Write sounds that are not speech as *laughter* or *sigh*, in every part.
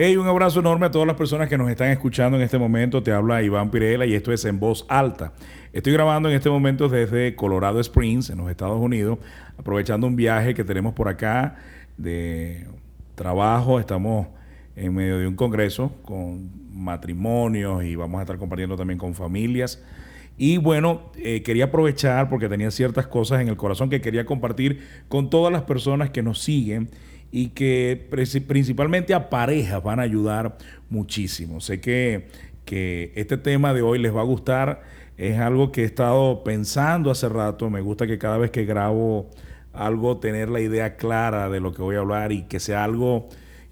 Hey, un abrazo enorme a todas las personas que nos están escuchando en este momento. Te habla Iván Pirela y esto es En Voz Alta. Estoy grabando en este momento desde Colorado Springs, en los Estados Unidos, aprovechando un viaje que tenemos por acá de trabajo. Estamos en medio de un congreso con matrimonios y vamos a estar compartiendo también con familias. Y bueno, eh, quería aprovechar porque tenía ciertas cosas en el corazón que quería compartir con todas las personas que nos siguen y que principalmente a parejas van a ayudar muchísimo. Sé que, que este tema de hoy les va a gustar. Es algo que he estado pensando hace rato. Me gusta que cada vez que grabo algo tener la idea clara de lo que voy a hablar y que sea algo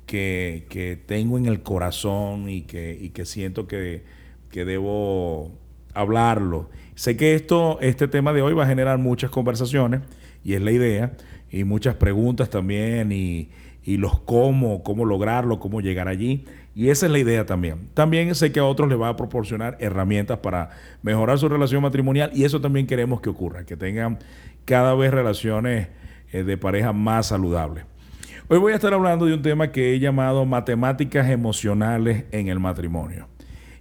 que, que tengo en el corazón y que, y que siento que, que debo hablarlo. Sé que esto, este tema de hoy va a generar muchas conversaciones y es la idea y muchas preguntas también y, los cómo, cómo lograrlo, cómo llegar allí. Y esa es la idea también. También sé que a otros les va a proporcionar herramientas para mejorar su relación matrimonial y eso también queremos que ocurra, que tengan cada vez relaciones eh, de pareja más saludables. Hoy voy a estar hablando de un tema que he llamado matemáticas emocionales en el matrimonio.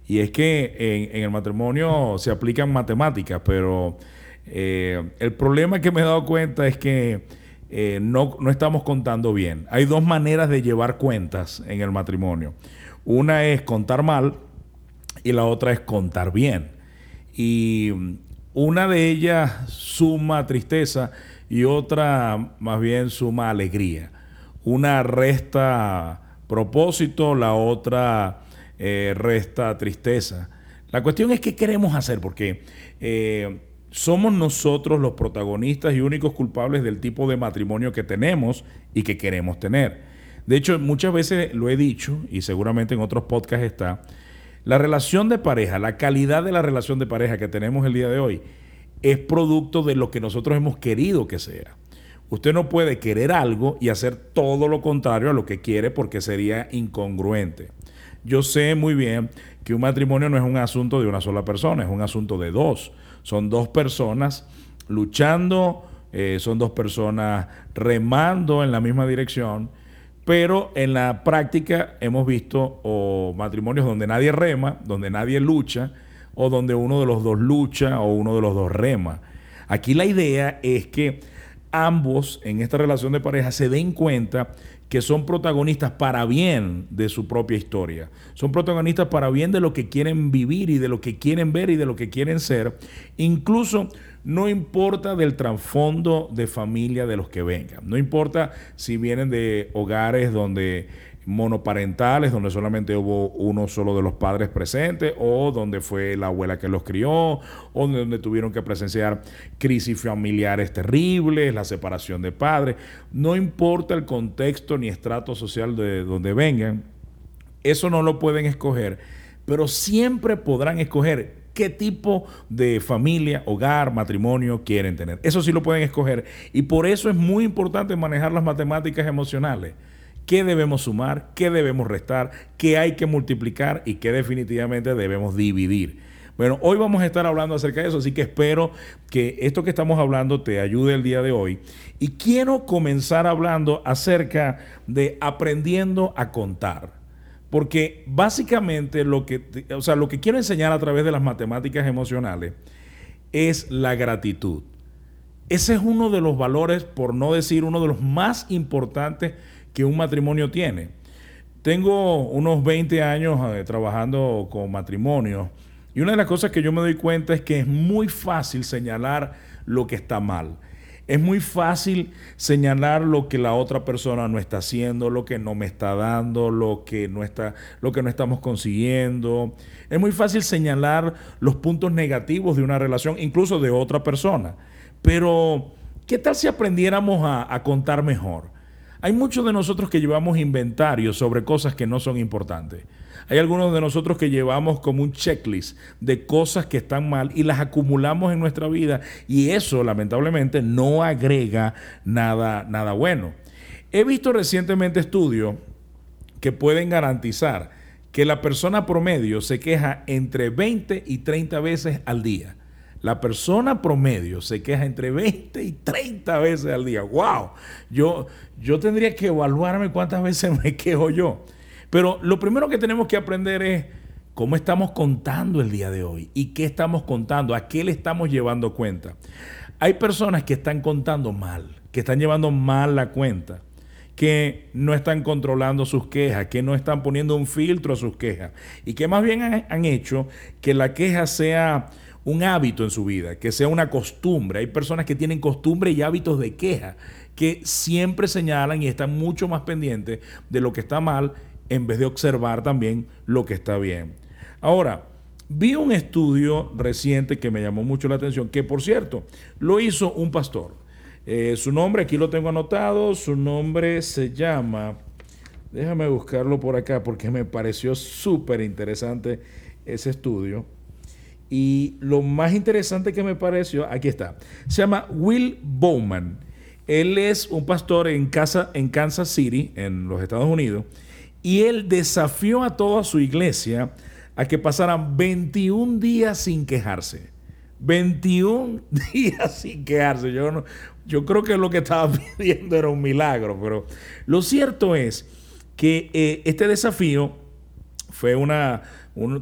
Y es que en, el matrimonio se aplican matemáticas, pero eh, el problema que me he dado cuenta es que eh, no, no estamos contando bien. Hay dos maneras de llevar cuentas en el matrimonio. Una es contar mal y la otra es contar bien. Y una de ellas suma tristeza y otra más bien suma alegría. Una resta propósito, la otra eh, resta tristeza. La cuestión es qué queremos hacer, porque eh, somos nosotros los protagonistas y únicos culpables del tipo de matrimonio que tenemos y que queremos tener. De hecho, muchas veces lo he dicho, y seguramente en otros podcasts está, la relación de pareja, la calidad de la relación de pareja que tenemos el día de hoy, es producto de lo que nosotros hemos querido que sea. Usted no puede querer algo y hacer todo lo contrario a lo que quiere porque sería incongruente. Yo sé muy bien que un matrimonio no es un asunto de una sola persona, es un asunto de dos. Son dos personas luchando, eh, son dos personas remando en la misma dirección, pero en la práctica hemos visto matrimonios donde nadie rema, donde nadie lucha, o donde uno de los dos lucha o uno de los dos rema. Aquí la idea es que ambos en esta relación de pareja se den cuenta que son protagonistas para bien de su propia historia. Son protagonistas para bien de lo que quieren vivir y de lo que quieren ver y de lo que quieren ser. Incluso no importa del trasfondo de familia de los que vengan. No importa si vienen de hogares donde monoparentales, donde solamente hubo uno solo de los padres presentes, o donde fue la abuela que los crió, o donde tuvieron que presenciar crisis familiares terribles, la separación de padres. No importa el contexto ni estrato social de donde vengan, eso no lo pueden escoger, pero siempre podrán escoger qué tipo de familia, hogar, matrimonio quieren tener. Eso sí lo pueden escoger. Y por eso es muy importante manejar las matemáticas emocionales qué debemos sumar, qué debemos restar, qué hay que multiplicar y qué definitivamente debemos dividir. Bueno, hoy vamos a estar hablando acerca de eso, así que espero que esto que estamos hablando te ayude el día de hoy. Y quiero comenzar hablando acerca de aprendiendo a contar. Porque básicamente lo que, o sea, lo que quiero enseñar a través de las matemáticas emocionales es la gratitud. Ese es uno de los valores, por no decir uno de los más importantes que un matrimonio tiene. Tengo unos 20 años eh, trabajando con matrimonios y una de las cosas que yo me doy cuenta es que es muy fácil señalar lo que está mal. Es muy fácil señalar lo que la otra persona no está haciendo, lo que no me está dando, lo que no está, lo que no estamos consiguiendo. Es muy fácil señalar los puntos negativos de una relación, incluso de otra persona. Pero, ¿qué tal si aprendiéramos a, a contar mejor? Hay muchos de nosotros que llevamos inventarios sobre cosas que no son importantes. Hay algunos de nosotros que llevamos como un checklist de cosas que están mal y las acumulamos en nuestra vida y eso lamentablemente no agrega nada, nada bueno. He visto recientemente estudios que pueden garantizar que la persona promedio se queja entre 20 y 30 veces al día. La persona promedio se queja entre 20 y 30 veces al día. ¡Wow! Yo, yo tendría que evaluarme cuántas veces me *laughs* quejo yo. Pero lo primero que tenemos que aprender es cómo estamos contando el día de hoy y qué estamos contando, a qué le estamos llevando cuenta. Hay personas que están contando mal, que están llevando mal la cuenta que no están controlando sus quejas, que no están poniendo un filtro a sus quejas y que más bien han, hecho que la queja sea un hábito en su vida, que sea una costumbre. Hay personas que tienen costumbre y hábitos de queja, que siempre señalan y están mucho más pendientes de lo que está mal en vez de observar también lo que está bien. Ahora, vi un estudio reciente que me llamó mucho la atención, que por cierto, lo hizo un pastor. Eh, su nombre, aquí lo tengo anotado, su nombre se llama, déjame buscarlo por acá porque me pareció súper interesante ese estudio. Y lo más interesante que me pareció, aquí está, se llama Will Bowman. Él es un pastor en, casa, en Kansas City, en los Estados Unidos, y él desafió a toda su iglesia a que pasaran 21 días sin quejarse. 21 *laughs* días sin quejarse. Yo, no, yo creo que lo que estaba *laughs* pidiendo era un milagro, pero lo cierto es que eh, este desafío fue una,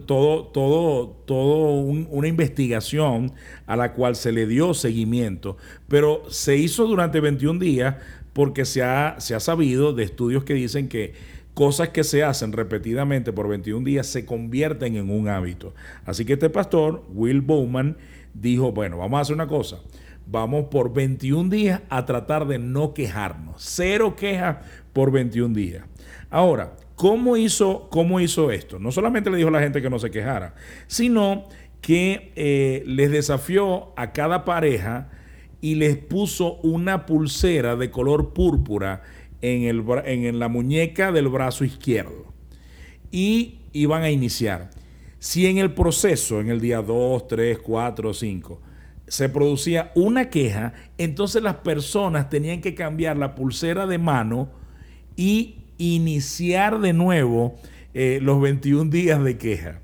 todo, todo, todo una investigación a la cual se le dio seguimiento, pero se hizo durante 21 días porque se ha, se ha sabido de estudios que dicen que cosas que se hacen repetidamente por 21 días se convierten en un hábito. Así que este pastor, Will Bowman, dijo, bueno, vamos a hacer una cosa. Vamos por 21 días a tratar de no quejarnos. Cero quejas por 21 días. Ahora, ¿cómo hizo, cómo hizo esto? No solamente le dijo a la gente que no se quejara, sino que eh, les desafió a cada pareja y les puso una pulsera de color púrpura en, el, en la muñeca del brazo izquierdo. Y iban a iniciar. Si en el proceso, en el día 2, 3, 4, 5, se producía una queja, entonces las personas tenían que cambiar la pulsera de mano y iniciar de nuevo eh, los 21 días de queja.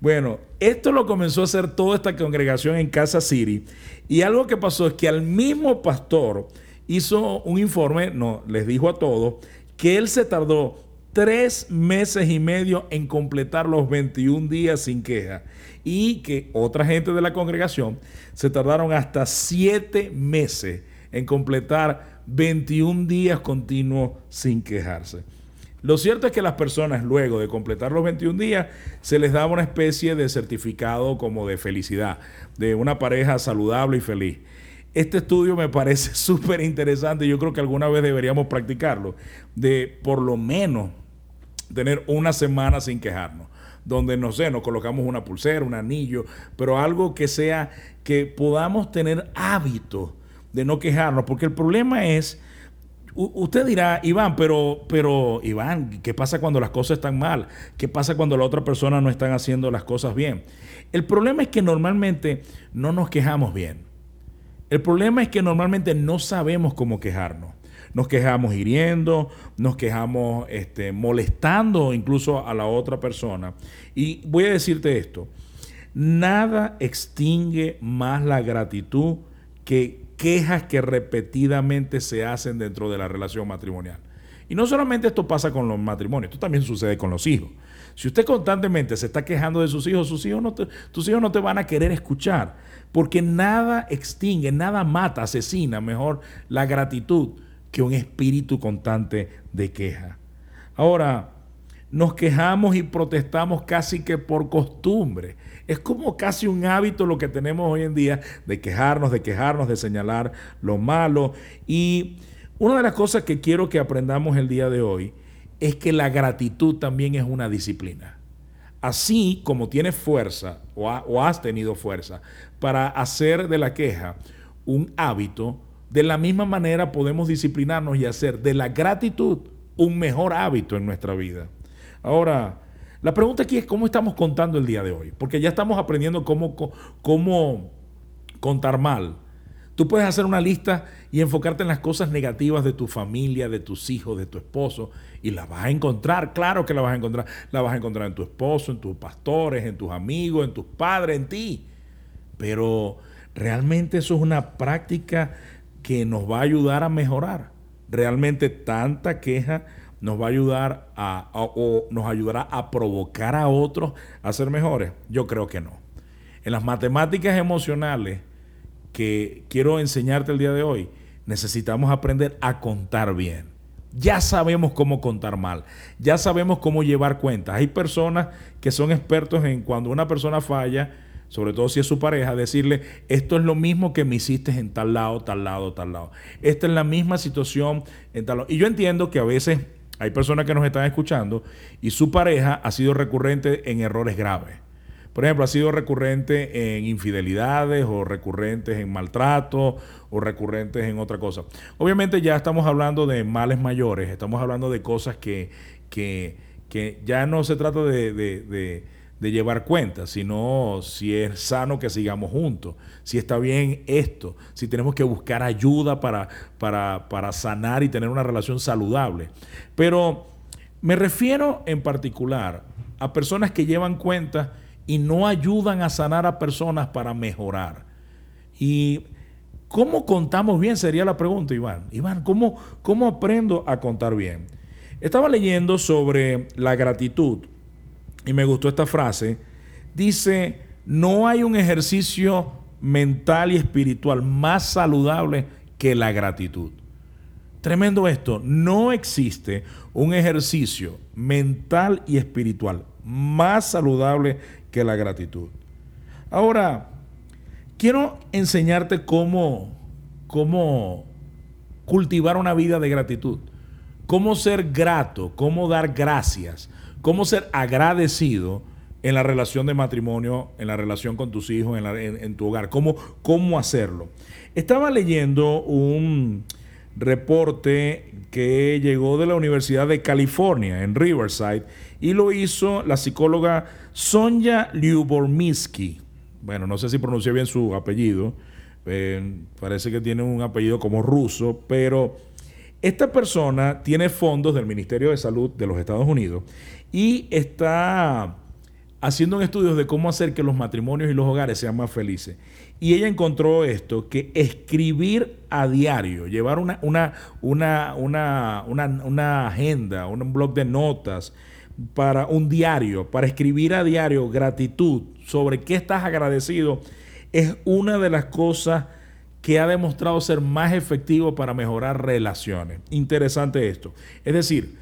Bueno, esto lo comenzó a hacer toda esta congregación en Casa City y algo que pasó es que al mismo pastor hizo un informe, no, les dijo a todos que él se tardó tres meses y medio en completar los 21 días sin queja y que otra gente de la congregación se tardaron hasta siete meses en completar 21 días continuos sin quejarse. Lo cierto es que las personas luego de completar los 21 días se les daba una especie de certificado como de felicidad, de una pareja saludable y feliz. Este estudio me parece *laughs* súper interesante y yo creo que alguna vez deberíamos practicarlo, de por lo menos tener una semana sin quejarnos, donde no sé, nos colocamos una pulsera, un anillo, pero algo que sea que podamos tener hábito de no quejarnos, porque el problema es usted dirá, Iván, pero, pero, Iván, ¿qué pasa cuando las cosas están mal? ¿Qué pasa cuando la otra persona no están haciendo las cosas bien? El problema es que normalmente no nos quejamos bien. El problema es que normalmente no sabemos cómo quejarnos nos quejamos hiriendo, nos quejamos este, molestando incluso a la otra persona. Y voy a decirte esto, nada extingue más la gratitud que quejas que repetidamente se hacen dentro de la relación matrimonial. Y no solamente esto pasa con los matrimonios, esto también sucede con los hijos. Si usted constantemente se está quejando de sus hijos, sus hijos no tus hijos no te van a querer escuchar, porque nada extingue, nada mata, asesina mejor la gratitud que un espíritu constante de queja. Ahora, nos quejamos y protestamos casi que por costumbre. Es como casi un hábito lo que tenemos hoy en día de quejarnos, de quejarnos, de señalar lo malo. Y una de las cosas que quiero que aprendamos el día de hoy es que la gratitud también es una disciplina. Así como tienes fuerza o, o has tenido fuerza para hacer de la queja un hábito, de la misma manera podemos disciplinarnos y hacer de la gratitud un mejor hábito en nuestra vida. Ahora, la pregunta aquí es cómo estamos contando el día de hoy, porque ya estamos aprendiendo cómo, cómo contar mal. Tú puedes hacer una lista y enfocarte en las cosas negativas de tu familia, de tus hijos, de tu esposo, y la vas a encontrar, claro que la vas a encontrar. La vas a encontrar en tu esposo, en tus pastores, en tus amigos, en tus padres, en ti. Pero realmente eso es una práctica que nos va a ayudar a mejorar. Realmente tanta queja nos va a ayudar a, o nos ayudará a provocar a otros a ser mejores? Yo creo que no. En las matemáticas emocionales que quiero enseñarte el día de hoy, necesitamos aprender a contar bien. Ya sabemos cómo contar mal, ya sabemos cómo llevar cuentas. Hay personas que son expertos en cuando una persona falla, sobre todo si es su pareja, decirle, esto es lo mismo que me hiciste en tal lado, tal lado, tal lado. Esta es la misma situación en tal lado. Y yo entiendo que a veces hay personas que nos están escuchando y su pareja ha sido recurrente en errores graves. Por ejemplo, ha sido recurrente en infidelidades o recurrentes en maltrato o recurrentes en otra cosa. Obviamente ya estamos hablando de males mayores, estamos hablando de cosas que, que, ya no se trata de, llevar cuenta, sino si es sano que sigamos juntos, si está bien esto, si tenemos que buscar ayuda para, para, para sanar y tener una relación saludable. Pero me refiero en particular a personas que llevan cuenta y no ayudan a sanar a personas para mejorar. ¿Y cómo contamos bien? Sería la pregunta, Iván. Iván, ¿cómo, cómo aprendo a contar bien? Estaba leyendo sobre la gratitud y me gustó esta frase. Dice, no hay un ejercicio mental y espiritual más saludable que la gratitud. Tremendo esto, no existe un ejercicio mental y espiritual más saludable que la gratitud. Ahora, quiero enseñarte cómo, cómo cultivar una vida de gratitud, cómo ser grato, cómo dar gracias, cómo ser agradecido en la relación de matrimonio, en la relación con tus hijos, en, tu hogar, cómo, cómo hacerlo. Estaba leyendo un reporte que llegó de la Universidad de California en Riverside y lo hizo la psicóloga Sonja Lyubomirsky. Bueno, no sé si pronuncié bien su apellido. Eh, parece que tiene un apellido como ruso, pero esta persona tiene fondos del Ministerio de Salud de los Estados Unidos y está haciendo estudios de cómo hacer que los matrimonios y los hogares sean más felices. Y ella encontró esto, que escribir a diario, llevar una, una, una, una, una agenda, un blog de notas, para un diario, para escribir a diario gratitud sobre qué estás agradecido, es una de las cosas que ha demostrado ser más efectivo para mejorar relaciones. Interesante esto. Es decir,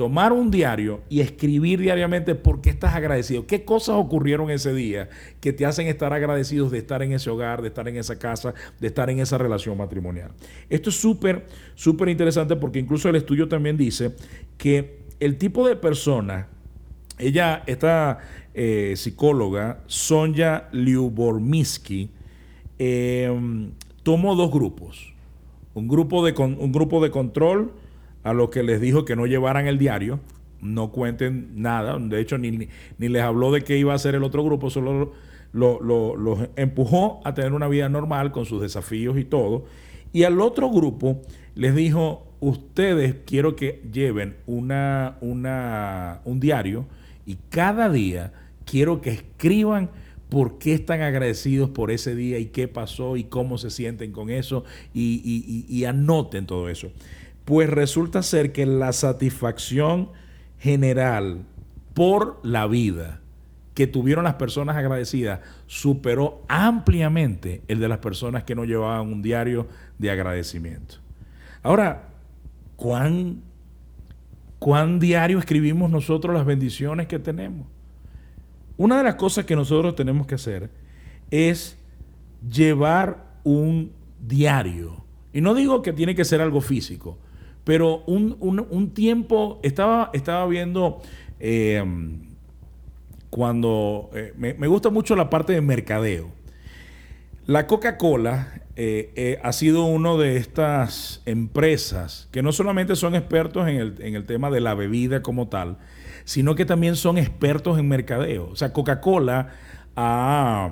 tomar un diario y escribir diariamente por qué estás agradecido, qué cosas ocurrieron ese día que te hacen estar agradecidos de estar en ese hogar, de estar en esa casa, de estar en esa relación matrimonial. Esto es súper, súper interesante porque incluso el estudio también dice que el tipo de persona, ella, esta eh, psicóloga, Sonja Lyubomirsky, em, tomó dos grupos. Un grupo, de un grupo de control a los que les dijo que no llevaran el diario, no cuenten nada. De hecho, ni, ni les habló de qué iba a hacer el otro grupo, solo los empujó a tener una vida normal con sus desafíos y todo. Y al otro grupo les dijo, ustedes quiero que lleven una, una, un diario y cada día quiero que escriban por qué están agradecidos por ese día y qué pasó y cómo se sienten con eso y, y anoten todo eso. Pues resulta ser que la satisfacción general por la vida que tuvieron las personas agradecidas superó ampliamente el de las personas que no llevaban un diario de agradecimiento. Ahora, ¿cuán, cuán diario escribimos nosotros las bendiciones que tenemos? Una de las cosas que nosotros tenemos que hacer es llevar un diario. Y no digo que tiene que ser algo físico, pero un, tiempo, estaba, estaba viendo eh, cuando, eh, me, gusta mucho la parte de mercadeo. La Coca-Cola eh, ha sido una de estas empresas que no solamente son expertos en el, en el, tema de la bebida como tal, sino que también son expertos en mercadeo. O sea, Coca-Cola ha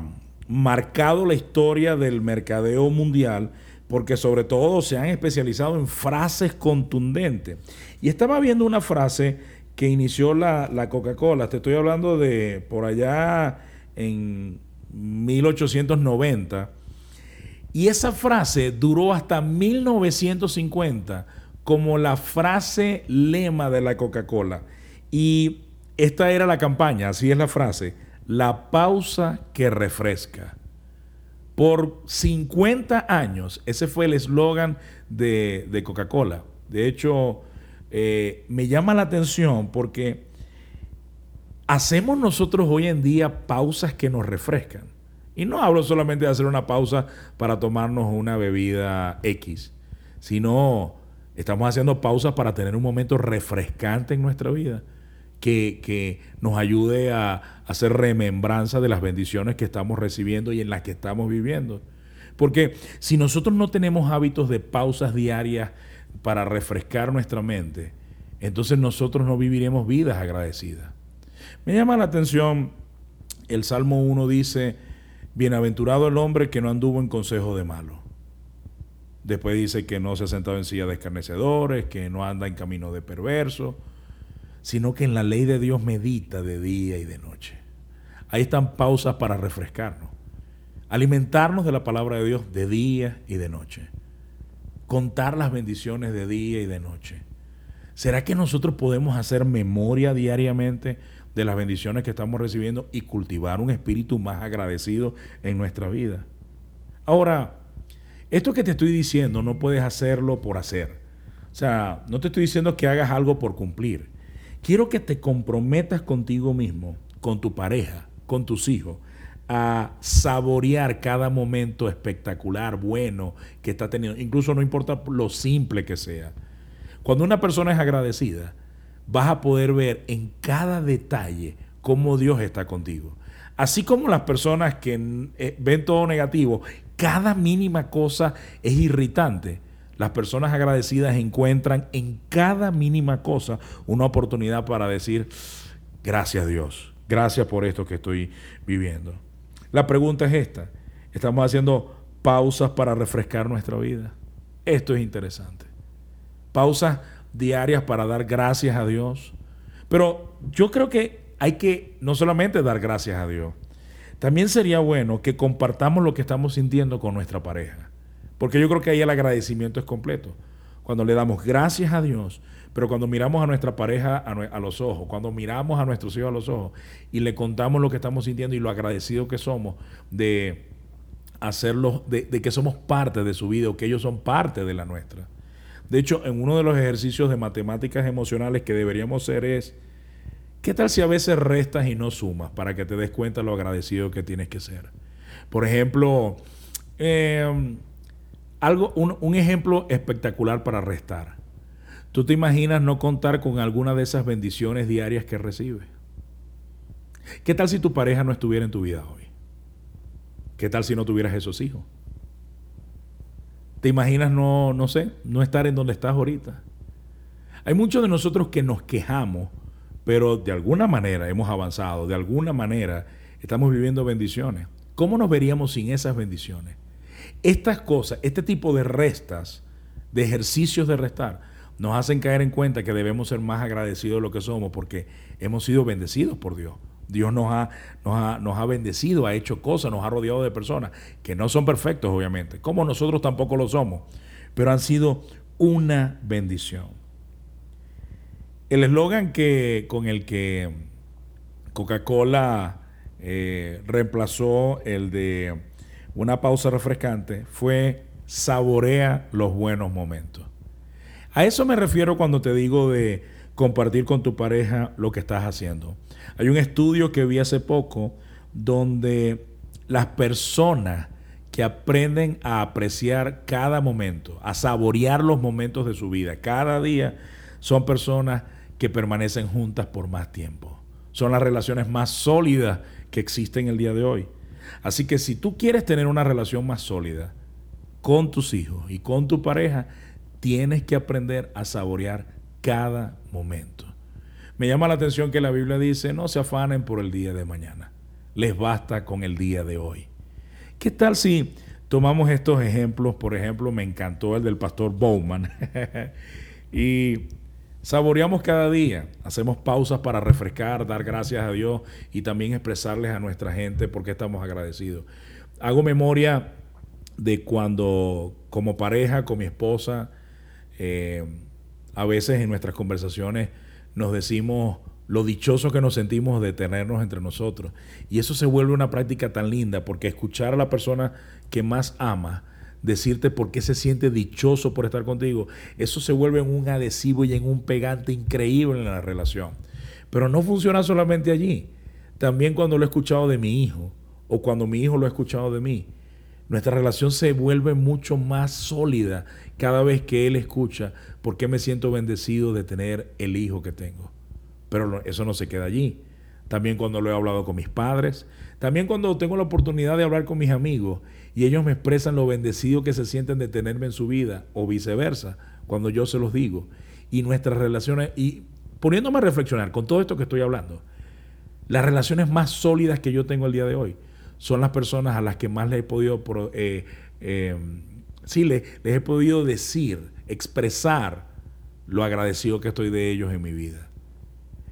marcado la historia del mercadeo mundial porque sobre todo se han especializado en frases contundentes. Y estaba viendo una frase que inició la, la Coca-Cola, te estoy hablando de por allá en 1890 y esa frase duró hasta 1950 como la frase lema de la Coca-Cola. Y esta era la campaña, así es la frase, la pausa que refresca. Por 50 años, ese fue el eslogan de, Coca-Cola. De hecho, eh, me llama la atención porque hacemos nosotros hoy en día pausas que nos refrescan. Y no hablo solamente de hacer una pausa para tomarnos una bebida X, sino estamos haciendo pausas para tener un momento refrescante en nuestra vida que, nos ayude a, hacer remembranza de las bendiciones que estamos recibiendo y en las que estamos viviendo. Porque si nosotros no tenemos hábitos de pausas diarias para refrescar nuestra mente, entonces nosotros no viviremos vidas agradecidas. Me llama la atención, el Salmo 1 dice, bienaventurado el hombre que no anduvo en consejo de malo. Después dice que no se ha sentado en silla de escarnecedores, que no anda en camino de perverso, sino que en la ley de Dios medita de día y de noche. Ahí están pausas para refrescarnos. Alimentarnos de la palabra de Dios de día y de noche. Contar las bendiciones de día y de noche. ¿Será que nosotros podemos hacer memoria diariamente de las bendiciones que estamos recibiendo y cultivar un espíritu más agradecido en nuestra vida? Ahora, esto que te estoy diciendo no puedes hacerlo por hacer. O sea, no te estoy diciendo que hagas algo por cumplir. Quiero que te comprometas contigo mismo, con tu pareja, con tus hijos, a saborear cada momento espectacular, bueno que está teniendo. Incluso no importa lo simple que sea. Cuando una persona es agradecida, vas a poder ver en cada detalle cómo Dios está contigo. Así como las personas que eh, ven todo negativo, cada mínima cosa es irritante las personas agradecidas encuentran en cada mínima cosa una oportunidad para decir, gracias Dios, gracias por esto que estoy viviendo. La pregunta es esta, ¿estamos haciendo pausas para refrescar nuestra vida? Esto es interesante. Pausas diarias para dar gracias a Dios. Pero yo creo que hay que no solamente dar gracias a Dios, también sería bueno que compartamos lo que estamos sintiendo con nuestra pareja. Porque yo creo que ahí el agradecimiento es completo. Cuando le damos gracias a Dios, pero cuando miramos a nuestra pareja a, los ojos, cuando miramos a nuestros hijos a los ojos y le contamos lo que estamos sintiendo y lo agradecidos que somos de hacerlo, de, de que somos parte de su vida o que ellos son parte de la nuestra. De hecho, en uno de los ejercicios de matemáticas emocionales que deberíamos hacer es, ¿qué tal si a veces restas y no sumas para que te des cuenta lo agradecido que tienes que ser? Por ejemplo, eh, algo, un, ejemplo espectacular para restar. ¿Tú te imaginas no contar con alguna de esas bendiciones diarias que recibes? ¿Qué tal si tu pareja no estuviera en tu vida hoy? ¿Qué tal si no tuvieras esos hijos? ¿Te imaginas no, no sé, no estar en donde estás ahorita? Hay muchos de nosotros que nos quejamos, pero de alguna manera hemos avanzado, de alguna manera estamos viviendo bendiciones. ¿Cómo nos veríamos sin esas bendiciones? Estas cosas, este tipo de restas, de ejercicios de restar, nos hacen caer en cuenta que debemos ser más agradecidos de lo que somos porque hemos sido bendecidos por Dios. Dios nos ha, nos ha, bendecido, ha hecho cosas, nos ha rodeado de personas que no son perfectos, obviamente, como nosotros tampoco lo somos, pero han sido una bendición. El eslogan que, con el que Coca-Cola eh, reemplazó el de una pausa refrescante fue saborea los buenos momentos. A eso me refiero cuando te digo de compartir con tu pareja lo que estás haciendo. Hay un estudio que vi hace poco donde las personas que aprenden a apreciar cada momento, a saborear los momentos de su vida, cada día, son personas que permanecen juntas por más tiempo. Son las relaciones más sólidas que existen el día de hoy. Así que si tú quieres tener una relación más sólida con tus hijos y con tu pareja, tienes que aprender a saborear cada momento. Me llama la atención que la Biblia dice, no se afanen por el día de mañana, les basta con el día de hoy. ¿Qué tal si tomamos estos ejemplos? Por ejemplo, me encantó el del pastor Bowman. *laughs* y Saboreamos cada día, hacemos pausas para refrescar, dar gracias a Dios y también expresarles a nuestra gente por qué estamos agradecidos. Hago memoria de cuando como pareja, con mi esposa, eh, a veces en nuestras conversaciones nos decimos lo dichoso que nos sentimos de tenernos entre nosotros. Y eso se vuelve una práctica tan linda porque escuchar a la persona que más ama, decirte por qué se siente dichoso por estar contigo, eso se vuelve en un adhesivo y en un pegante increíble en la relación. Pero no funciona solamente allí. También cuando lo he escuchado de mi hijo o cuando mi hijo lo ha escuchado de mí, nuestra relación se vuelve mucho más sólida cada vez que él escucha por qué me siento bendecido de tener el hijo que tengo. Pero eso no se queda allí. También cuando lo he hablado con mis padres, también cuando tengo la oportunidad de hablar con mis amigos y ellos me expresan lo bendecido que se sienten de tenerme en su vida o viceversa, cuando yo se los digo. Y nuestras relaciones, y poniéndome a reflexionar con todo esto que estoy hablando, las relaciones más sólidas que yo tengo el día de hoy son las personas a las que más les he podido, eh, eh, sí, les he podido decir, expresar lo agradecido que estoy de ellos en mi vida.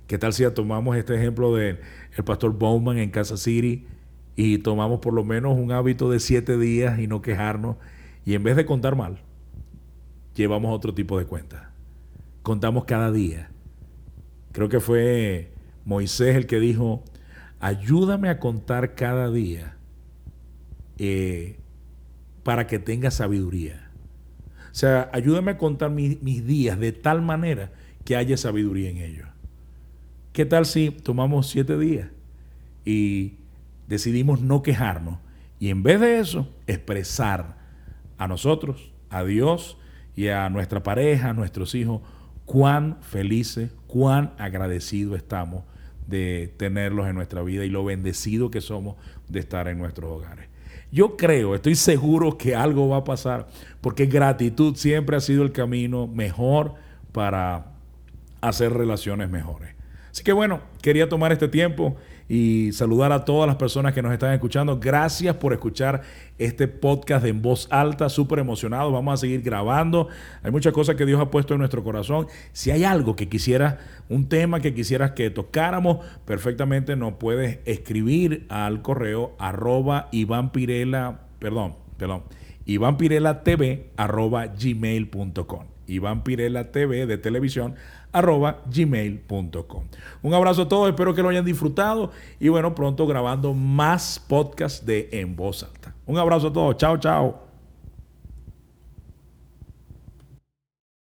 ¿Qué tal si tomamos este ejemplo del el pastor Bowman en Casa City y tomamos por lo menos un hábito de siete días y no quejarnos y en vez de contar mal, llevamos otro tipo de cuenta. Contamos cada día. Creo que fue Moisés el que dijo, ayúdame a contar cada día eh, para que tenga sabiduría. O sea, ayúdame a contar mis días de tal manera que haya sabiduría en ellos. ¿Qué tal si tomamos siete días y decidimos no quejarnos y en vez de eso expresar a nosotros, a Dios y a nuestra pareja, a nuestros hijos, cuán felices, cuán agradecidos estamos de tenerlos en nuestra vida y lo bendecido que somos de estar en nuestros hogares. Yo creo, estoy seguro que algo va a pasar, porque gratitud siempre ha sido el camino mejor para hacer relaciones mejores. Así que bueno, quería tomar este tiempo y saludar a todas las personas que nos están escuchando. Gracias por escuchar este podcast en voz alta, súper emocionado. Vamos a seguir grabando. Hay muchas cosas que Dios ha puesto en nuestro corazón. Si hay algo que quisieras, un tema que quisieras que tocáramos, perfectamente nos puedes escribir al correo arroba Iván Pirela, perdón, perdón, Iván Pirela TV arroba gmail.com. Iván Pirela TV de televisión arroba gmail.com. Un abrazo a todos, espero que lo hayan disfrutado y bueno, pronto grabando más podcasts de En Voz Alta. Un abrazo a todos, chao, chao.